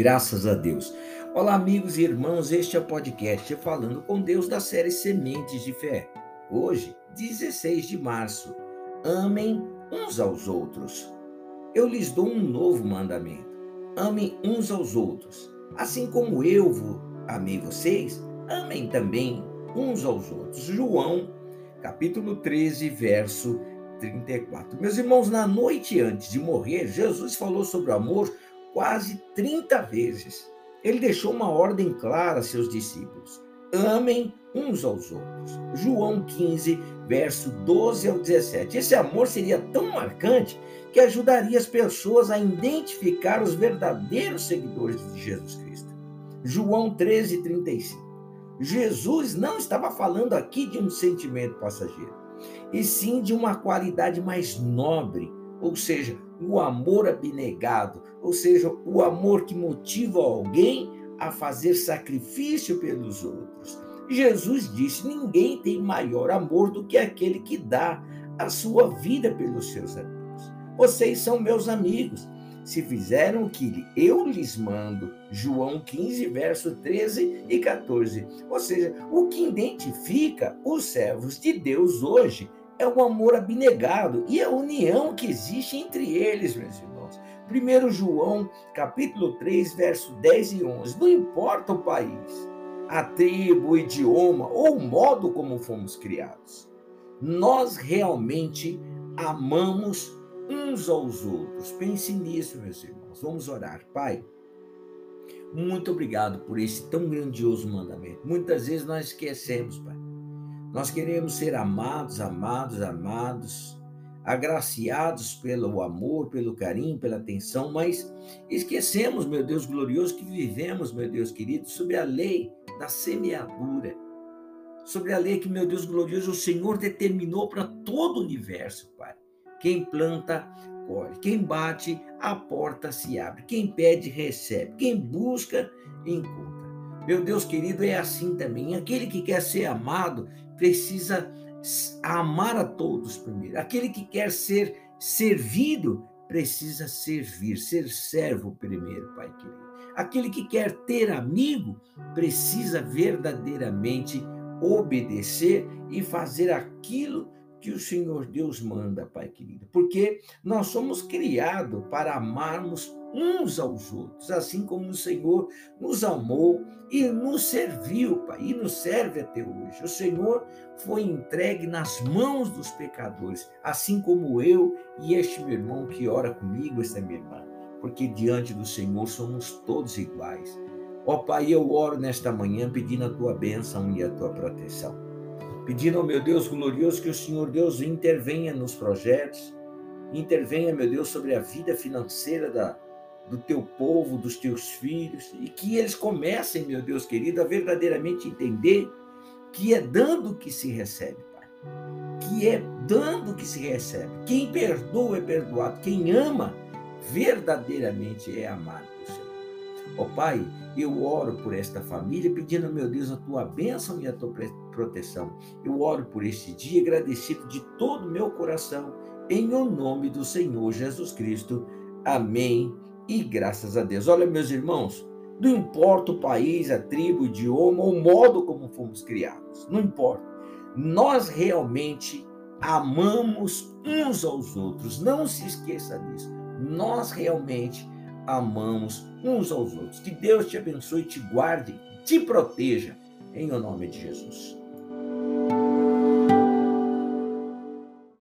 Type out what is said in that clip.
Graças a Deus. Olá, amigos e irmãos, este é o podcast Falando com Deus da série Sementes de Fé. Hoje, 16 de março. Amem uns aos outros. Eu lhes dou um novo mandamento. Amem uns aos outros. Assim como eu amei vocês, amem também uns aos outros. João, capítulo 13, verso 34. Meus irmãos, na noite antes de morrer, Jesus falou sobre o amor quase 30 vezes. Ele deixou uma ordem clara a seus discípulos: amem uns aos outros. João 15, verso 12 ao 17. Esse amor seria tão marcante que ajudaria as pessoas a identificar os verdadeiros seguidores de Jesus Cristo. João 13, 35. Jesus não estava falando aqui de um sentimento passageiro, e sim de uma qualidade mais nobre, ou seja, o amor abnegado, ou seja, o amor que motiva alguém a fazer sacrifício pelos outros. Jesus disse: ninguém tem maior amor do que aquele que dá a sua vida pelos seus amigos. Vocês são meus amigos. Se fizeram o que eu lhes mando, João 15, verso 13 e 14. Ou seja, o que identifica os servos de Deus hoje é o amor abnegado e a união que existe entre eles, meus irmãos. 1 João, capítulo 3, verso 10 e 11. Não importa o país, a tribo, o idioma ou o modo como fomos criados. Nós realmente amamos uns aos outros. Pense nisso, meus irmãos. Vamos orar. Pai, muito obrigado por esse tão grandioso mandamento. Muitas vezes nós esquecemos, Pai nós queremos ser amados, amados, amados, agraciados pelo amor, pelo carinho, pela atenção, mas esquecemos, meu Deus glorioso, que vivemos, meu Deus querido, sob a lei da semeadura, sobre a lei que, meu Deus glorioso, o Senhor determinou para todo o universo, Pai. Quem planta, colhe. Quem bate, a porta se abre. Quem pede, recebe. Quem busca, encontra. Meu Deus querido, é assim também. Aquele que quer ser amado precisa amar a todos primeiro. Aquele que quer ser servido precisa servir, ser servo primeiro, Pai querido. Aquele que quer ter amigo precisa verdadeiramente obedecer e fazer aquilo que o Senhor Deus manda, Pai querido. Porque nós somos criados para amarmos uns aos outros, assim como o Senhor nos amou e nos serviu, Pai, e nos serve até hoje. O Senhor foi entregue nas mãos dos pecadores, assim como eu e este meu irmão que ora comigo, esta minha irmã, porque diante do Senhor somos todos iguais. Ó Pai, eu oro nesta manhã pedindo a tua bênção e a tua proteção. Pedindo ao meu Deus glorioso que o Senhor Deus intervenha nos projetos, intervenha, meu Deus, sobre a vida financeira da, do teu povo, dos teus filhos, e que eles comecem, meu Deus querido, a verdadeiramente entender que é dando que se recebe, Pai. Que é dando que se recebe. Quem perdoa é perdoado, quem ama verdadeiramente é amado por Senhor. Ó oh, Pai, eu oro por esta família, pedindo, meu Deus, a tua bênção e a tua proteção. Eu oro por este dia, agradecido de todo o meu coração, em o nome do Senhor Jesus Cristo. Amém e graças a Deus. Olha, meus irmãos, não importa o país, a tribo, o idioma, o modo como fomos criados, não importa. Nós realmente amamos uns aos outros. Não se esqueça disso. Nós realmente amamos uns aos outros. Que Deus te abençoe, te guarde, te proteja, em o nome de Jesus.